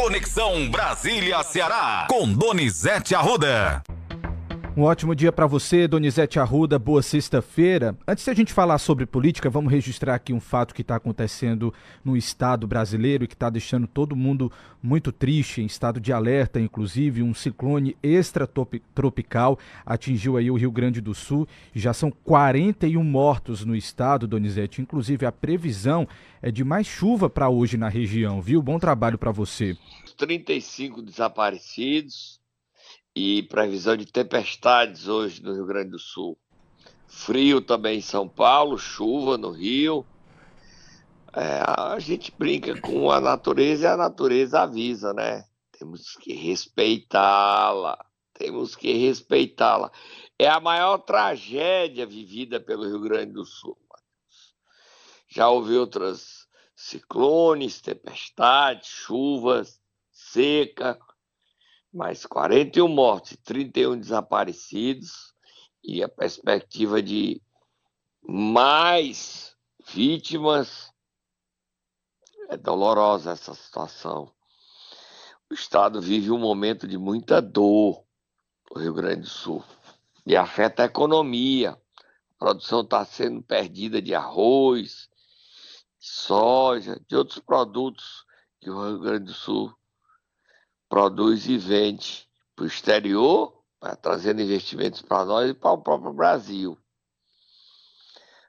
Conexão Brasília-Ceará, com Donizete Arruda. Um ótimo dia para você, Donizete Arruda. Boa sexta-feira. Antes de a gente falar sobre política, vamos registrar aqui um fato que está acontecendo no estado brasileiro e que está deixando todo mundo muito triste, em estado de alerta, inclusive. Um ciclone extratropical atingiu aí o Rio Grande do Sul. Já são 41 mortos no estado, Donizete. Inclusive, a previsão é de mais chuva para hoje na região, viu? Bom trabalho para você. 35 desaparecidos e previsão de tempestades hoje no Rio Grande do Sul. Frio também em São Paulo, chuva no Rio. É, a gente brinca com a natureza e a natureza avisa, né? Temos que respeitá-la. Temos que respeitá-la. É a maior tragédia vivida pelo Rio Grande do Sul. Já houve outras ciclones, tempestades, chuvas, seca, mais 41 mortes, 31 desaparecidos e a perspectiva de mais vítimas. É dolorosa essa situação. O Estado vive um momento de muita dor no Rio Grande do Sul e afeta a economia. A produção está sendo perdida de arroz, soja, de outros produtos que o Rio Grande do Sul produz e vende para o exterior, trazendo investimentos para nós e para o próprio Brasil.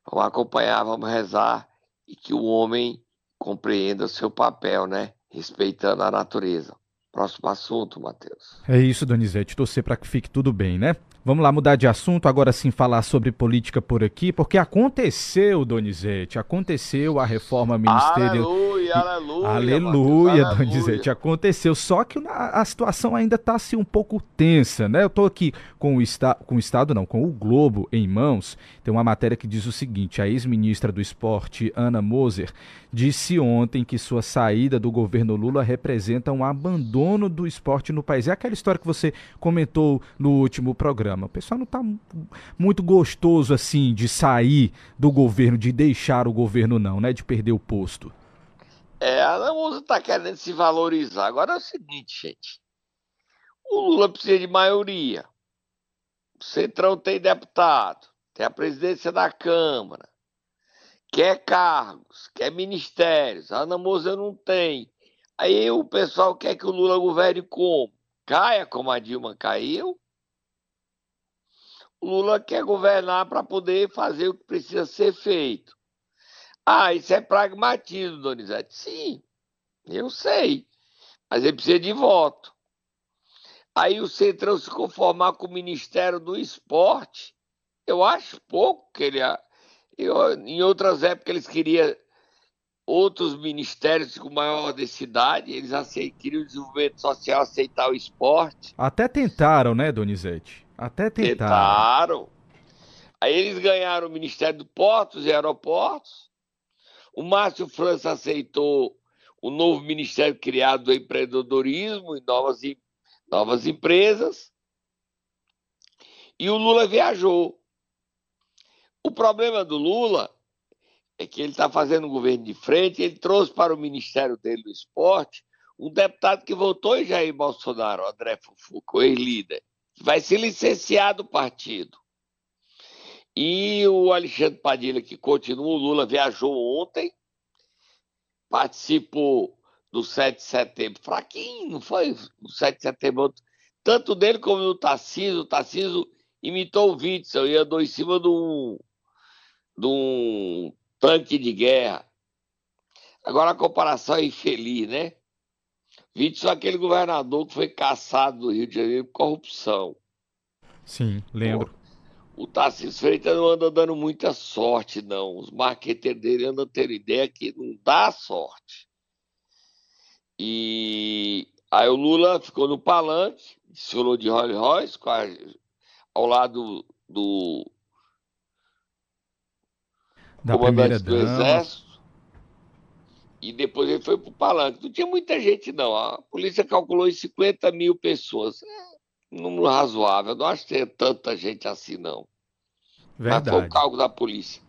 Vamos acompanhar, vamos rezar e que o homem compreenda o seu papel, né? Respeitando a natureza. Próximo assunto, Matheus. É isso, Donizete. Torcer para que fique tudo bem, né? Vamos lá mudar de assunto, agora sim falar sobre política por aqui, porque aconteceu, Donizete, aconteceu a reforma ministerial. Aleluia, aleluia. Aleluia, Mateus, Donizete, aconteceu. Só que a, a situação ainda está assim um pouco tensa, né? Eu estou aqui com o, esta, com o Estado, não, com o Globo em mãos. Tem uma matéria que diz o seguinte: a ex-ministra do Esporte, Ana Moser, disse ontem que sua saída do governo Lula representa um abandono do esporte no país. É aquela história que você comentou no último programa. O pessoal não está muito gostoso assim de sair do governo, de deixar o governo não, né? De perder o posto. É, a Lamusa está querendo se valorizar. Agora é o seguinte, gente. O Lula precisa de maioria. O Centrão tem deputado, tem a presidência da Câmara, quer cargos, quer ministérios. A Ana Moza não tem. Aí o pessoal quer que o Lula governe como? Caia como a Dilma caiu? Lula quer governar para poder fazer o que precisa ser feito. Ah, isso é pragmatismo, Donizete. Sim, eu sei. Mas ele precisa de voto. Aí o Centrão se conformar com o Ministério do Esporte, eu acho pouco que ele. Eu, em outras épocas eles queriam outros ministérios com maior densidade, eles queriam o desenvolvimento social, aceitar o esporte. Até tentaram, né, Donizete? Até tentaram. Tentaram. Aí eles ganharam o Ministério do Portos e Aeroportos. O Márcio França aceitou o novo ministério criado do empreendedorismo e novas, novas empresas. E o Lula viajou. O problema do Lula é que ele está fazendo um governo de frente, ele trouxe para o ministério dele do esporte um deputado que votou em Jair Bolsonaro, André Fufuco, ex-líder vai ser licenciado o partido. E o Alexandre Padilha, que continua, o Lula viajou ontem, participou do 7 de setembro, fraquinho, não foi? O 7 de setembro, tanto dele como do Tarcísio, o Tarcísio imitou o Witzel e andou em cima um, de um tanque de guerra. Agora a comparação é infeliz, né? Vítor é aquele governador que foi caçado do Rio de Janeiro por corrupção. Sim, lembro. o Tarcísio Freitas não anda dando muita sorte, não. Os marqueteiros dele andam tendo ideia que não dá sorte. E aí o Lula ficou no palanque, desfilou de Rolls Royce, ao lado do da comandante do Exército e depois ele foi para o palanque. Não tinha muita gente, não. A polícia calculou em 50 mil pessoas. É um número razoável. Não acho que tenha tanta gente assim, não. Verdade. Mas foi o cálculo da polícia.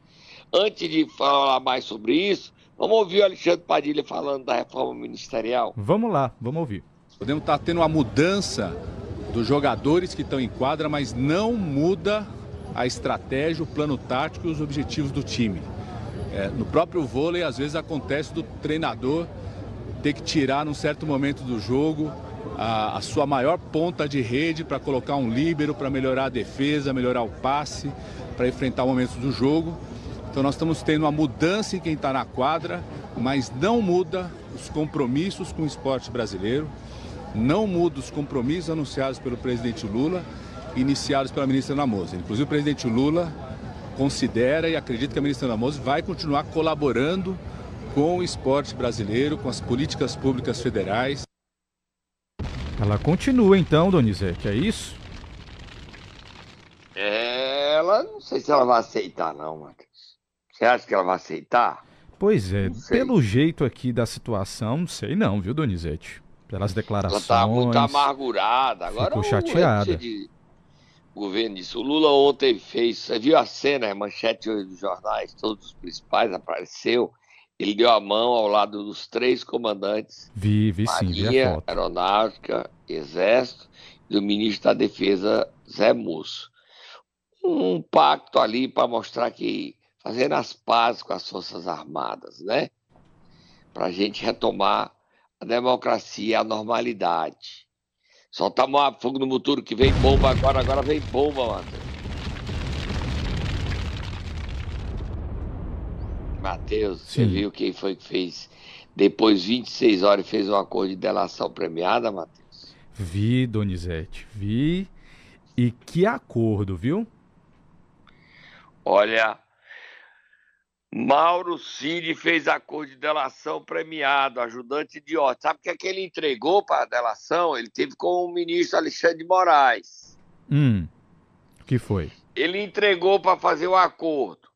Antes de falar mais sobre isso, Vamos ouvir o Alexandre Padilha falando da reforma ministerial? Vamos lá, vamos ouvir. Podemos estar tendo uma mudança dos jogadores que estão em quadra, mas não muda a estratégia, o plano tático e os objetivos do time. É, no próprio vôlei, às vezes acontece do treinador ter que tirar num certo momento do jogo a, a sua maior ponta de rede para colocar um líbero, para melhorar a defesa, melhorar o passe, para enfrentar momentos do jogo. Então nós estamos tendo uma mudança em quem está na quadra, mas não muda os compromissos com o esporte brasileiro, não muda os compromissos anunciados pelo presidente Lula, iniciados pela ministra Namosa. Inclusive o presidente Lula considera e acredita que a ministra Namosa vai continuar colaborando com o esporte brasileiro, com as políticas públicas federais. Ela continua então, Donizete, é isso? Ela, não sei se ela vai aceitar não, Matheus. Você acha que ela vai aceitar? Pois é, pelo jeito aqui da situação, não sei não, viu, Donizete? Pelas declarações. Ela tá muito amargurada. Agora ficou chateada. De governo disso. O Lula ontem fez, você viu a cena, a manchete hoje dos jornais, todos os principais apareceu. Ele deu a mão ao lado dos três comandantes. Vi, vi sim, Marinha, vi a foto. Aeronáutica, Exército e do ministro da Defesa, Zé Musso. Um pacto ali para mostrar que fazendo as pazes com as Forças Armadas, né? Para a gente retomar a democracia, a normalidade. Solta a fogo no motor que vem bomba agora, agora vem bomba, Matheus. Matheus, você viu quem foi que fez depois de 26 horas e fez um acordo de delação premiada, Matheus? Vi, Donizete, vi. E que acordo, viu? Olha, Mauro Cid fez acordo de delação premiado, ajudante de ordem. Sabe o que é que ele entregou para a delação? Ele teve com o ministro Alexandre de Moraes. Hum, o que foi? Ele entregou para fazer o um acordo.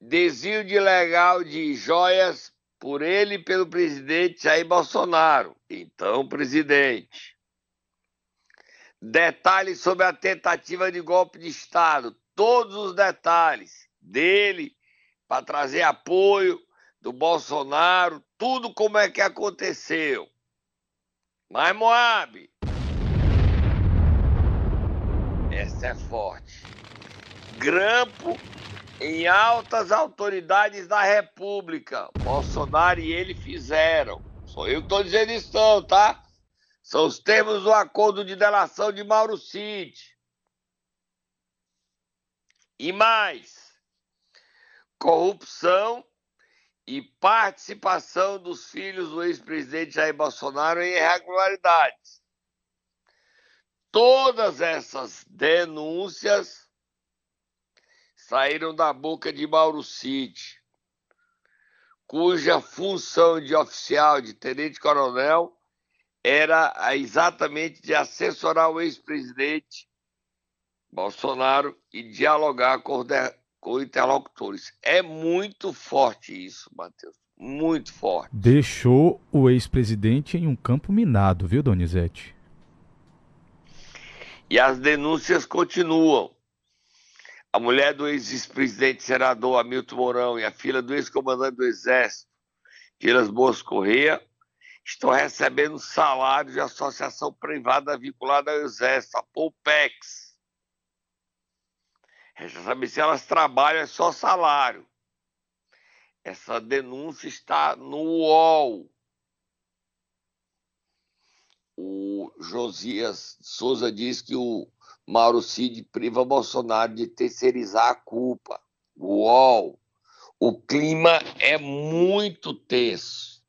Desvio de legal de joias por ele e pelo presidente Jair Bolsonaro, então presidente. Detalhes sobre a tentativa de golpe de Estado, todos os detalhes dele para trazer apoio do Bolsonaro, tudo como é que aconteceu. Mas Moab, essa é forte. Grampo em altas autoridades da República. Bolsonaro e ele fizeram. Sou eu que estou dizendo isso, não, tá? São os termos do acordo de delação de Mauro Cid. E mais, corrupção e participação dos filhos do ex-presidente Jair Bolsonaro em irregularidades. Todas essas denúncias saíram da boca de Mauro Cid, cuja função de oficial, de tenente-coronel, era exatamente de assessorar o ex-presidente Bolsonaro e dialogar com interlocutores. É muito forte isso, Matheus. Muito forte. Deixou o ex-presidente em um campo minado, viu, Donizete? E as denúncias continuam. A mulher do ex-presidente senador Hamilton Mourão e a filha do ex-comandante do Exército, Vilas Boas Correia, estão recebendo salários de associação privada vinculada ao Exército, a Polpex Resta saber se elas trabalham é só salário. Essa denúncia está no UOL. O Josias Souza diz que o Mauro Cid priva Bolsonaro de terceirizar a culpa. UOL. O clima é muito tenso.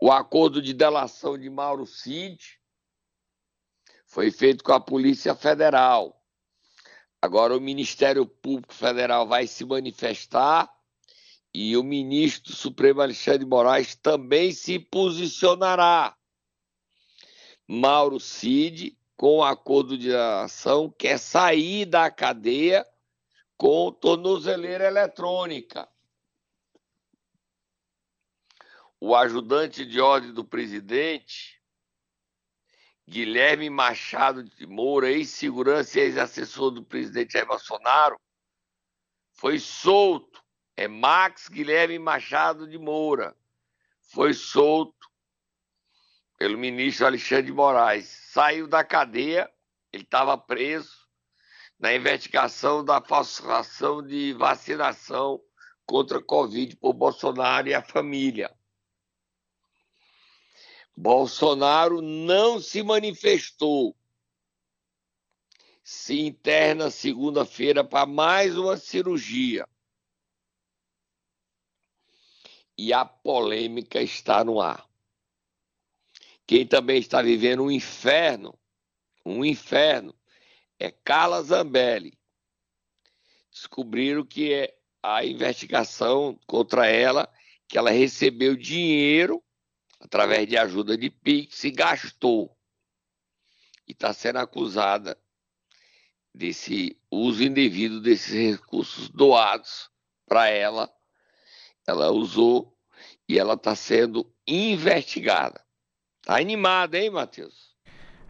O acordo de delação de Mauro Cid foi feito com a Polícia Federal. Agora o Ministério Público Federal vai se manifestar e o ministro Supremo Alexandre de Moraes também se posicionará. Mauro Cid, com o acordo de ação, quer sair da cadeia com tornozeleira eletrônica. O ajudante de ordem do presidente Guilherme Machado de Moura, ex-segurança e ex-assessor do presidente Jair Bolsonaro, foi solto é Max Guilherme Machado de Moura. Foi solto pelo ministro Alexandre de Moraes. Saiu da cadeia, ele estava preso na investigação da falsificação de vacinação contra a Covid por Bolsonaro e a família. Bolsonaro não se manifestou. Se interna segunda-feira para mais uma cirurgia. E a polêmica está no ar. Quem também está vivendo um inferno, um inferno, é Carla Zambelli. Descobriram que é a investigação contra ela, que ela recebeu dinheiro através de ajuda de Pix e gastou. E está sendo acusada desse uso indevido desses recursos doados para ela. Ela usou e ela está sendo investigada. Tá animada, hein, Matheus?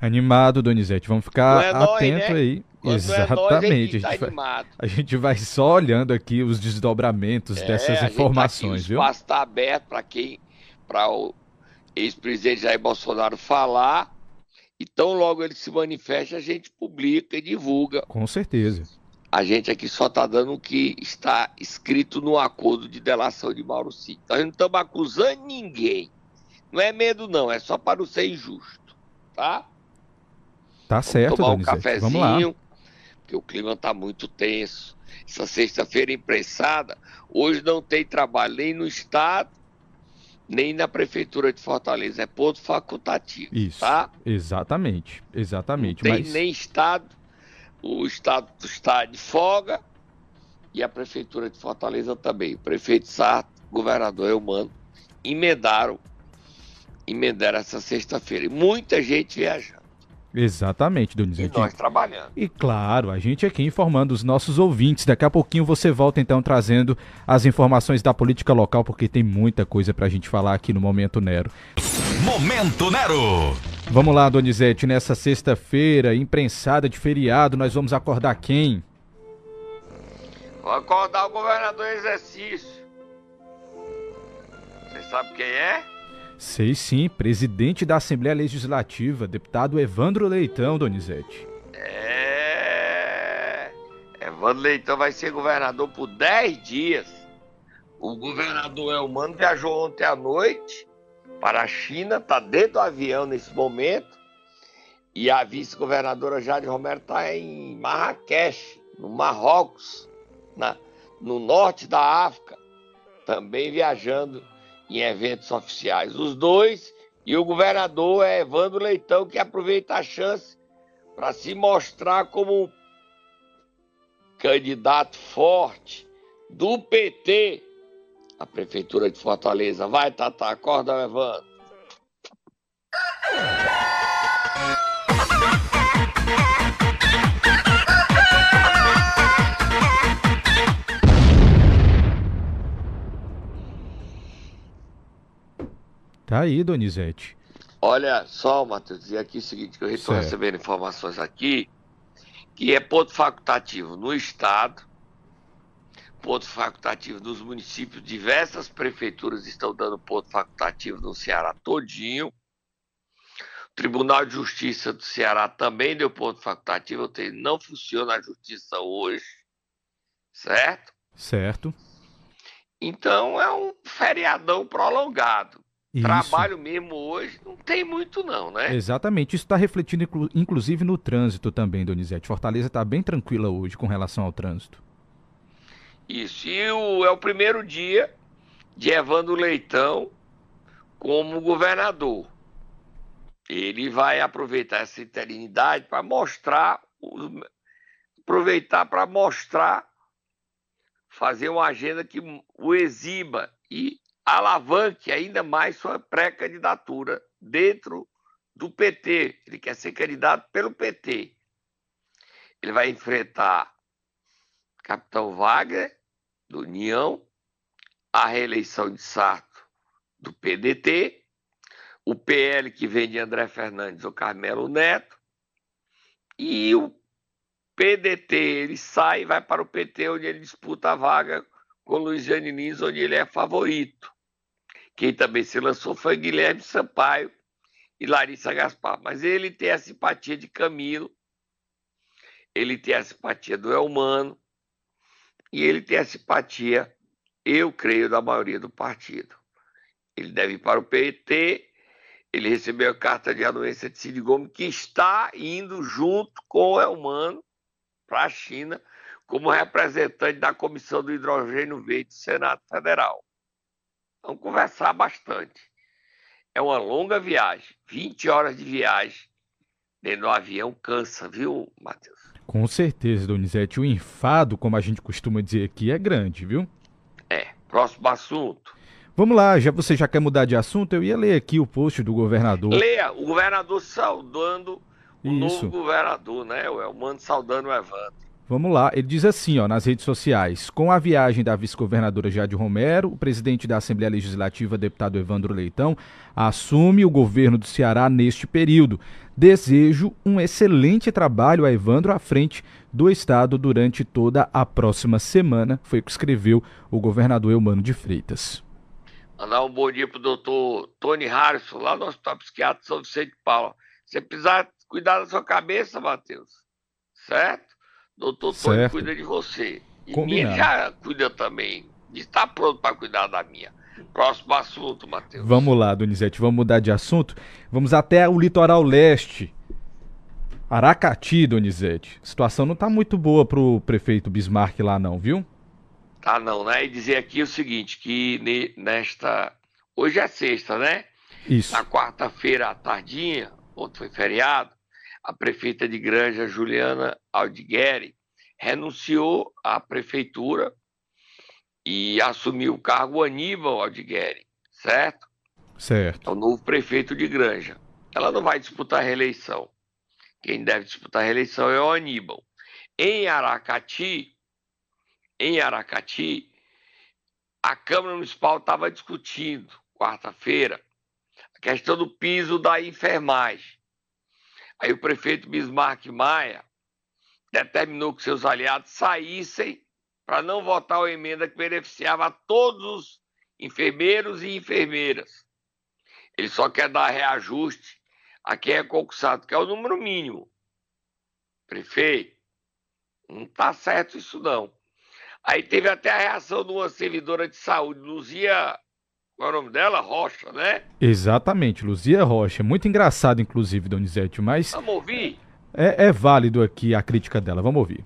Animado, Donizete. Vamos ficar é atento né? aí. Quando Exatamente. É nós, a, gente tá vai, a, gente vai, só olhando aqui os desdobramentos é, dessas informações, tá viu? O espaço está aberto para quem, para o ex-presidente Jair Bolsonaro falar. E tão logo ele se manifesta, a gente publica e divulga. Com certeza. A gente aqui só está dando o que está escrito no acordo de delação de Mauro Cid. Nós não estamos acusando ninguém. Não é medo, não, é só para não ser injusto, tá? Tá certo, tomar um cafezinho, porque o clima está muito tenso. Essa sexta-feira imprensada, hoje não tem trabalho nem no Estado, nem na Prefeitura de Fortaleza. É ponto facultativo. Isso. Tá? Exatamente. Exatamente. Não tem mas... nem Estado. O Estado está de folga e a Prefeitura de Fortaleza também. O prefeito Sarto, governador Eumano, emendaram, emendaram essa sexta-feira. E muita gente viajando. Exatamente, Donizete. E nós trabalhando. E claro, a gente aqui informando os nossos ouvintes. Daqui a pouquinho você volta então trazendo as informações da política local, porque tem muita coisa pra gente falar aqui no Momento Nero. Momento Nero! Vamos lá, Donizete, nessa sexta-feira, imprensada de feriado, nós vamos acordar quem? Vou acordar o governador em exercício. Você sabe quem é? Sei sim, presidente da Assembleia Legislativa, deputado Evandro Leitão, Donizete. É. Evandro Leitão vai ser governador por 10 dias. O governador Elmano viajou ontem à noite para a China, está dentro do avião nesse momento. E a vice-governadora Jade Romero está em Marrakech, no Marrocos, na, no norte da África, também viajando em eventos oficiais. Os dois e o governador é Evandro Leitão, que aproveita a chance para se mostrar como candidato forte do PT à Prefeitura de Fortaleza. Vai, Tata, acorda, Evandro. Tá aí, Donizete. Olha só, Matheus, dizer aqui o seguinte, que eu estou recebendo informações aqui, que é ponto facultativo no Estado, ponto facultativo nos municípios, diversas prefeituras estão dando ponto facultativo no Ceará todinho. O Tribunal de Justiça do Ceará também deu ponto facultativo, seja, não funciona a justiça hoje, certo? Certo. Então é um feriadão prolongado. Isso. Trabalho mesmo hoje não tem muito não, né? Exatamente. Isso está refletindo inclu inclusive no trânsito também, Donizete. Fortaleza está bem tranquila hoje com relação ao trânsito. Isso. E o, é o primeiro dia de Evandro Leitão como governador. Ele vai aproveitar essa eternidade para mostrar, aproveitar para mostrar, fazer uma agenda que o exiba e alavanque ainda mais sua pré-candidatura dentro do PT. Ele quer ser candidato pelo PT. Ele vai enfrentar Capitão Wagner, do União, a reeleição de Sarto, do PDT, o PL que vem de André Fernandes ou Carmelo Neto, e o PDT ele sai e vai para o PT, onde ele disputa a vaga com Luiziane Lins, onde ele é favorito. Quem também se lançou foi Guilherme Sampaio e Larissa Gaspar. Mas ele tem a simpatia de Camilo, ele tem a simpatia do Elmano e ele tem a simpatia, eu creio, da maioria do partido. Ele deve ir para o PT, ele recebeu a carta de anuência de Cid Gomes, que está indo junto com o Elmano para a China como representante da Comissão do Hidrogênio Verde do Senado Federal. Vamos conversar bastante. É uma longa viagem, 20 horas de viagem dentro do avião cansa, viu, Matheus? Com certeza, Donizete. O enfado, como a gente costuma dizer aqui, é grande, viu? É. Próximo assunto. Vamos lá, já você já quer mudar de assunto? Eu ia ler aqui o post do governador. Leia, o governador saudando o Isso. novo governador, né? O Elmano saudando o Evandro. Vamos lá, ele diz assim, ó, nas redes sociais: com a viagem da vice-governadora Jade Romero, o presidente da Assembleia Legislativa, deputado Evandro Leitão, assume o governo do Ceará neste período. Desejo um excelente trabalho a Evandro à frente do estado durante toda a próxima semana, foi o que escreveu o governador Eumano de Freitas. Mandar um bom dia pro doutor Tony Harrison, lá no Hospital Psiquiátrico São Vicente de Paula. Você precisar cuidar da sua cabeça, Matheus, certo? Doutor. Tony cuida de você. E Combinado. minha já cuida também. Está pronto para cuidar da minha. Próximo assunto, Matheus. Vamos lá, Donizete, vamos mudar de assunto. Vamos até o litoral leste. Aracati, Donizete. A situação não está muito boa pro prefeito Bismarck lá não, viu? Tá não, né? E dizer aqui o seguinte, que nesta... Hoje é sexta, né? Isso. Na quarta-feira à tardinha, ontem foi feriado, a prefeita de Granja, Juliana Aldigueri, renunciou à prefeitura e assumiu o cargo Aníbal Aldigueri, certo? Certo. É o novo prefeito de Granja. Ela não vai disputar a reeleição. Quem deve disputar a reeleição é o Aníbal. Em Aracati, em Aracati, a Câmara Municipal estava discutindo, quarta-feira, a questão do piso da enfermagem. Aí o prefeito Bismarck Maia determinou que seus aliados saíssem para não votar a emenda que beneficiava todos os enfermeiros e enfermeiras. Ele só quer dar reajuste a quem é concursado, que é o número mínimo. Prefeito, não está certo isso não. Aí teve até a reação de uma servidora de saúde, Luzia qual é o nome dela? Rocha, né? Exatamente, Luzia Rocha. Muito engraçado, inclusive, Donizete, mas. Vamos ouvir? É, é válido aqui a crítica dela. Vamos ouvir.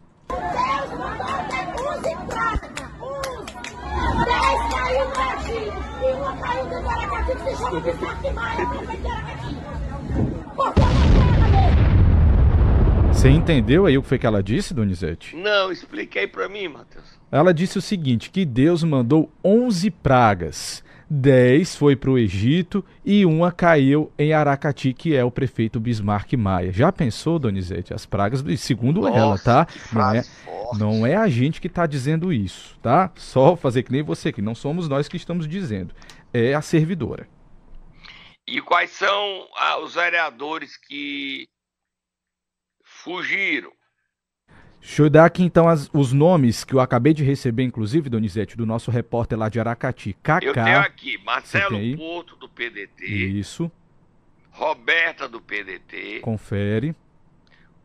Você entendeu aí o que foi que ela disse, Donizete? Não, expliquei para mim, Matheus. Ela disse o seguinte, que Deus mandou 11 pragas 10 foi para o Egito e uma caiu em Aracati, que é o prefeito Bismarck Maia. Já pensou, Donizete? As pragas, do... segundo Nossa, ela, tá? Não é, não é a gente que está dizendo isso, tá? Só fazer que nem você, que não somos nós que estamos dizendo. É a servidora. E quais são ah, os vereadores que fugiram? Deixa eu dar aqui então as, os nomes que eu acabei de receber, inclusive, Donizete, do nosso repórter lá de Aracati. Kaká. Eu tenho aqui Marcelo Porto, do PDT. Isso. Roberta, do PDT. Confere.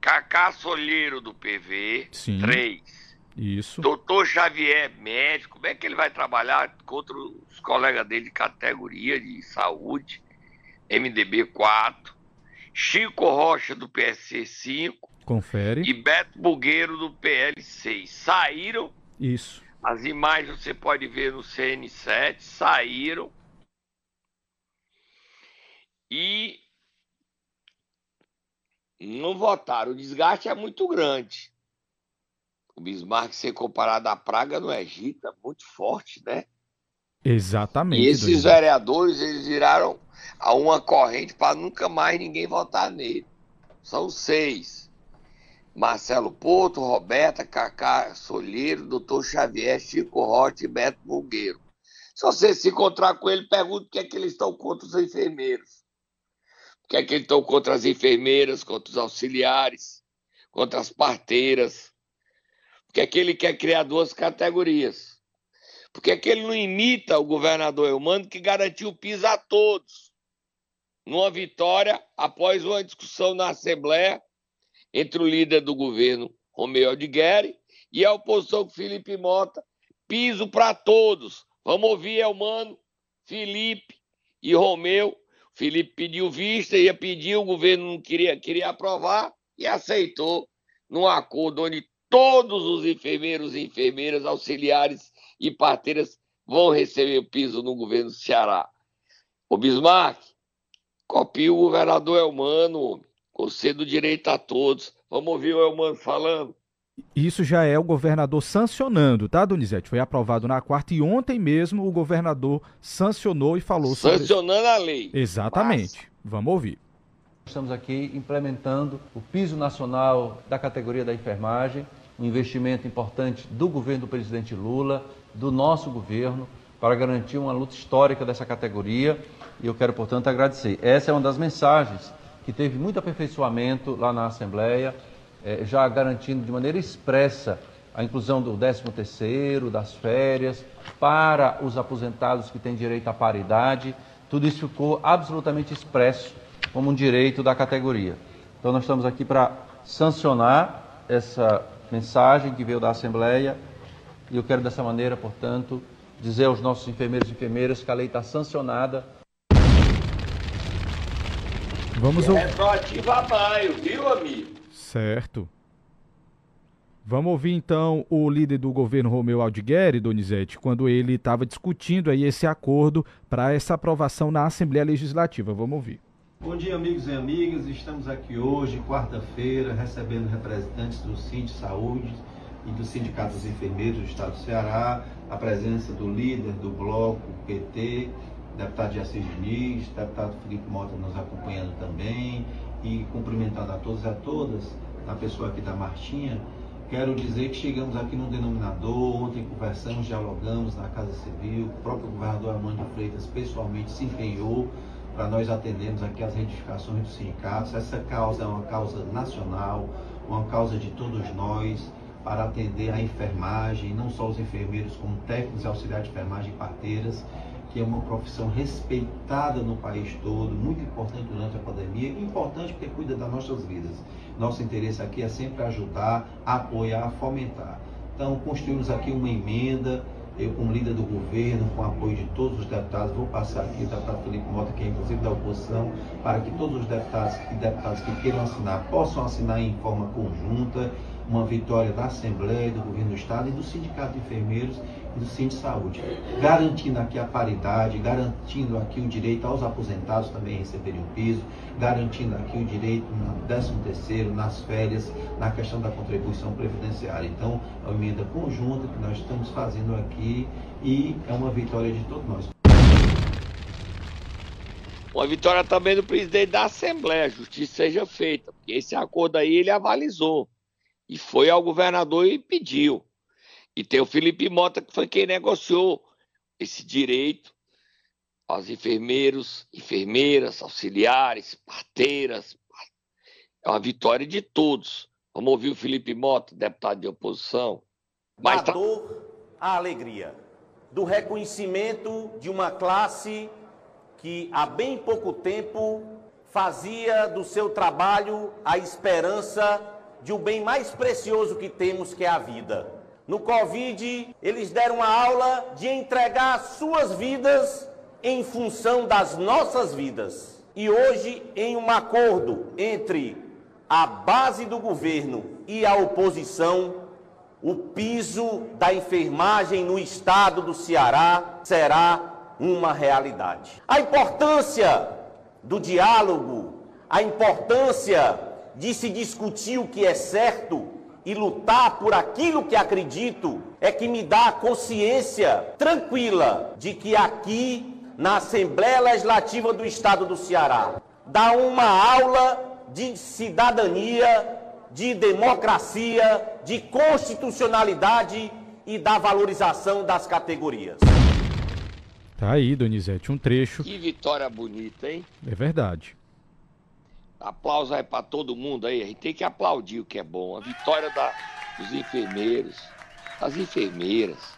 Cacá Solheiro, do PV. Sim. Três. Isso. Doutor Xavier, médico. Como é que ele vai trabalhar contra os colegas dele de categoria de saúde? MDB 4. Chico Rocha, do PSC 5. Confere. E Beto Bugueiro do PL6. Saíram. Isso. As imagens você pode ver no CN7. Saíram. E não votaram. O desgaste é muito grande. O Bismarck ser comparado à praga no Egito é muito forte, né? Exatamente. E esses vereadores, eles viraram a uma corrente para nunca mais ninguém votar nele. São seis. Marcelo Porto, Roberta, Cacá Solheiro, Doutor Xavier, Chico Rocha e Beto Bulgueiro. Se você se encontrar com ele, pergunta por que, é que eles estão contra os enfermeiros. Por que, é que eles estão contra as enfermeiras, contra os auxiliares, contra as parteiras. Por que, é que ele quer criar duas categorias. Por que, que ele não imita o governador Eumano que garantiu o piso a todos? Numa vitória após uma discussão na Assembleia entre o líder do governo, Romeu Aldigueri, e a oposição Felipe Mota, piso para todos. Vamos ouvir Elmano, Felipe e Romeu. Felipe pediu vista, ia pedir, o governo não queria, queria aprovar e aceitou num acordo onde todos os enfermeiros e enfermeiras, auxiliares e parteiras vão receber o piso no governo do Ceará. O Bismarck, copia o governador Elmano, concedo direito a todos. Vamos ouvir o Elmano falando. Isso já é o governador sancionando, tá, Donizete? Foi aprovado na quarta e ontem mesmo o governador sancionou e falou Sancionando sobre... a lei. Exatamente. Mas... Vamos ouvir. Estamos aqui implementando o piso nacional da categoria da enfermagem, um investimento importante do governo do presidente Lula, do nosso governo, para garantir uma luta histórica dessa categoria. E eu quero, portanto, agradecer. Essa é uma das mensagens que teve muito aperfeiçoamento lá na Assembleia, eh, já garantindo de maneira expressa a inclusão do 13º, das férias, para os aposentados que têm direito à paridade. Tudo isso ficou absolutamente expresso como um direito da categoria. Então, nós estamos aqui para sancionar essa mensagem que veio da Assembleia e eu quero, dessa maneira, portanto, dizer aos nossos enfermeiros e enfermeiras que a lei está sancionada. Vamos ouvir. É retroativa a maio, viu, amigo? Certo. Vamos ouvir então o líder do governo Romeu Aldigueri, Donizete, quando ele estava discutindo aí esse acordo para essa aprovação na Assembleia Legislativa. Vamos ouvir. Bom dia, amigos e amigas. Estamos aqui hoje, quarta-feira, recebendo representantes do Cinti Saúde e do Sindicato dos Enfermeiros do Estado do Ceará, a presença do líder do bloco PT, deputado Jaci Diniz, deputado Felipe Mota nos acompanhando também e cumprimentando a todos e a todas, a pessoa aqui da Martinha. Quero dizer que chegamos aqui num denominador, ontem conversamos, dialogamos na Casa Civil, o próprio governador Armando Freitas pessoalmente se empenhou para nós atendermos aqui as retificações dos sindicatos. Essa causa é uma causa nacional, uma causa de todos nós, para atender a enfermagem, não só os enfermeiros, como técnicos auxiliares de enfermagem e parteiras, que é uma profissão respeitada no país todo, muito importante durante a pandemia, importante porque cuida das nossas vidas. Nosso interesse aqui é sempre ajudar, apoiar, fomentar. Então, construímos aqui uma emenda eu, como líder do governo, com apoio de todos os deputados, vou passar aqui o deputado Felipe Mota, que é inclusive da oposição, para que todos os deputados e deputadas que queiram assinar possam assinar em forma conjunta uma vitória da Assembleia, do Governo do Estado e do Sindicato de Enfermeiros do Cinti Saúde, garantindo aqui a paridade, garantindo aqui o direito aos aposentados também receberem o piso, garantindo aqui o direito no 13 terceiro, nas férias, na questão da contribuição previdenciária. Então, é uma emenda conjunta que nós estamos fazendo aqui e é uma vitória de todos nós. Uma vitória também do presidente da Assembleia, justiça seja feita, porque esse acordo aí ele avalizou e foi ao governador e pediu. E tem o Felipe Mota, que foi quem negociou esse direito aos enfermeiros, enfermeiras, auxiliares, parteiras. É uma vitória de todos. Vamos ouvir o Felipe Mota, deputado de oposição. Mas da dor à alegria, do reconhecimento de uma classe que há bem pouco tempo fazia do seu trabalho a esperança de o um bem mais precioso que temos, que é a vida. No Covid, eles deram a aula de entregar suas vidas em função das nossas vidas. E hoje, em um acordo entre a base do governo e a oposição, o piso da enfermagem no estado do Ceará será uma realidade. A importância do diálogo, a importância de se discutir o que é certo e lutar por aquilo que acredito é que me dá a consciência tranquila de que aqui na Assembleia Legislativa do Estado do Ceará dá uma aula de cidadania, de democracia, de constitucionalidade e da valorização das categorias. Tá aí, Donizete, um trecho. Que vitória bonita, hein? É verdade. Aplauso aí para todo mundo aí. A gente tem que aplaudir o que é bom. A vitória da, dos enfermeiros, das enfermeiras.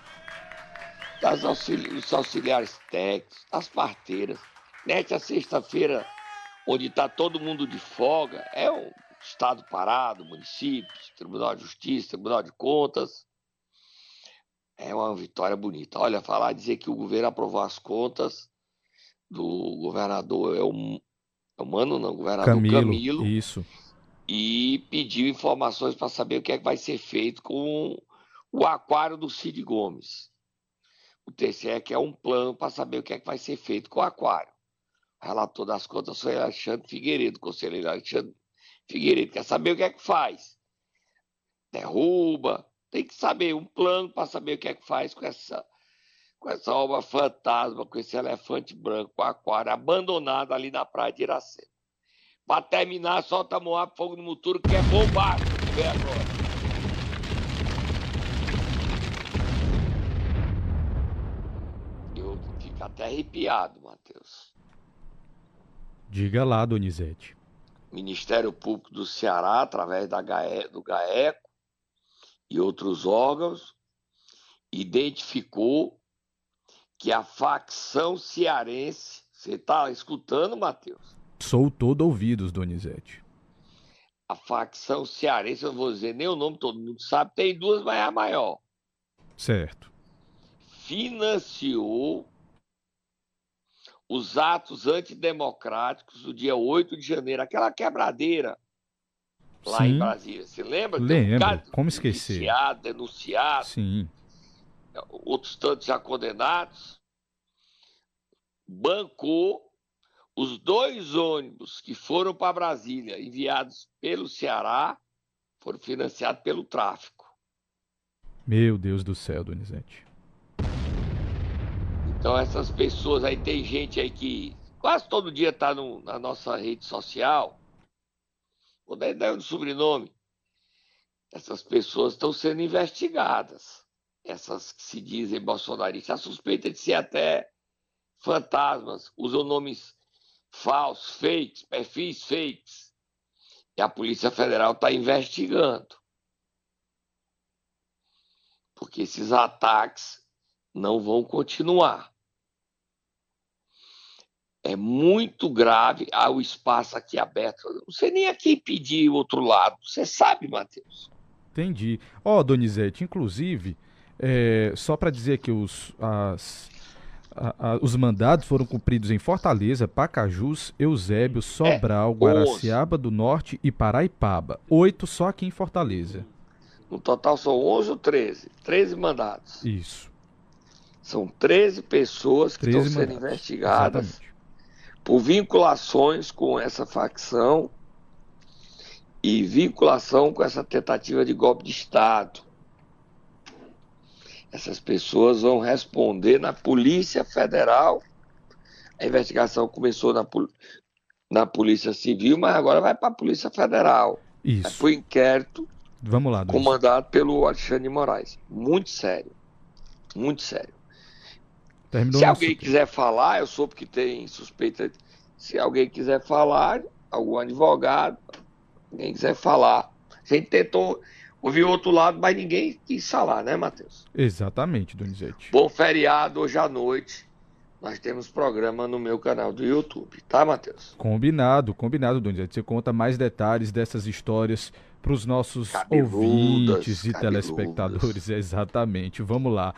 das auxili dos auxiliares técnicos, das parteiras. Nesta sexta-feira, onde está todo mundo de folga, é um Estado parado, municípios, Tribunal de Justiça, Tribunal de Contas. É uma vitória bonita. Olha, falar, dizer que o governo aprovou as contas do governador é o, o Mano, não, governador Camilo, Camilo Isso. e pediu informações para saber o que é que vai ser feito com o aquário do Cid Gomes. O TCE quer um plano para saber o que é que vai ser feito com o aquário. O relator das contas foi Alexandre Figueiredo, conselheiro Alexandre Figueiredo. Quer saber o que é que faz? Derruba. Tem que saber um plano para saber o que é que faz com essa, com essa obra fantasma, com esse elefante branco, com aquário abandonado ali na praia de Iracema. Para terminar, solta Moab Fogo no Muturo, que é bombado. Vem agora. Eu fico até arrepiado, Matheus. Diga lá, Donizete. Ministério Público do Ceará, através da GAE, do GAECO e outros órgãos, identificou que a facção cearense. Você está escutando, Matheus? Sou todo ouvidos, Donizete. A facção cearense, eu não vou dizer nem o nome, todo mundo sabe, tem duas, mas é a maior. Certo. Financiou os atos antidemocráticos do dia 8 de janeiro, aquela quebradeira lá Sim. em Brasília. Você lembra? Um Lembro. cara Como esquecer? Denunciado, denunciado, Sim. Outros tantos já condenados. Bancou os dois ônibus que foram para Brasília, enviados pelo Ceará, foram financiados pelo tráfico. Meu Deus do céu, Donizete. Então essas pessoas aí, tem gente aí que quase todo dia tá no- na nossa rede social, vou dar ideia do sobrenome. Essas pessoas estão sendo investigadas. Essas que se dizem bolsonaristas, a suspeita de ser até fantasmas, usam nomes falsos, fakes, perfis fakes. E a Polícia Federal está investigando. Porque esses ataques não vão continuar. É muito grave há o espaço aqui aberto. Não sei nem a quem pedir o outro lado. Você sabe, Matheus. Entendi. Ó, Donizete, inclusive, é, só para dizer que os, as- a- a- os mandados foram cumpridos em Fortaleza, Pacajus, Eusébio, Sobral, Guaraciaba do Norte e Paraipaba. Oito só aqui em Fortaleza. No total são 11 ou 13? 13 mandados. Isso. São 13 pessoas que 13 estão sendo mandados. investigadas Exatamente. por vinculações com essa facção e vinculação com essa tentativa de golpe de Estado. Essas pessoas vão responder na Polícia Federal. A investigação começou na, na Polícia Civil, mas agora vai para a Polícia Federal. Isso. para o inquérito Vamos lá, comandado pelo Alexandre de Moraes. Muito sério. Muito sério. Terminou Se nosso alguém quiser falar, eu soube que tem suspeita. Se alguém quiser falar, algum advogado, alguém quiser falar. A gente tentou o outro lado, mas ninguém quis falar, né, Matheus? Exatamente, Donizete. Bom feriado hoje à noite. Nós temos programa no meu canal do YouTube, tá, Matheus? Combinado, combinado, Donizete. Você conta mais detalhes dessas histórias para os nossos Cabeludas, ouvintes e cabeludas. telespectadores. Exatamente. Vamos lá.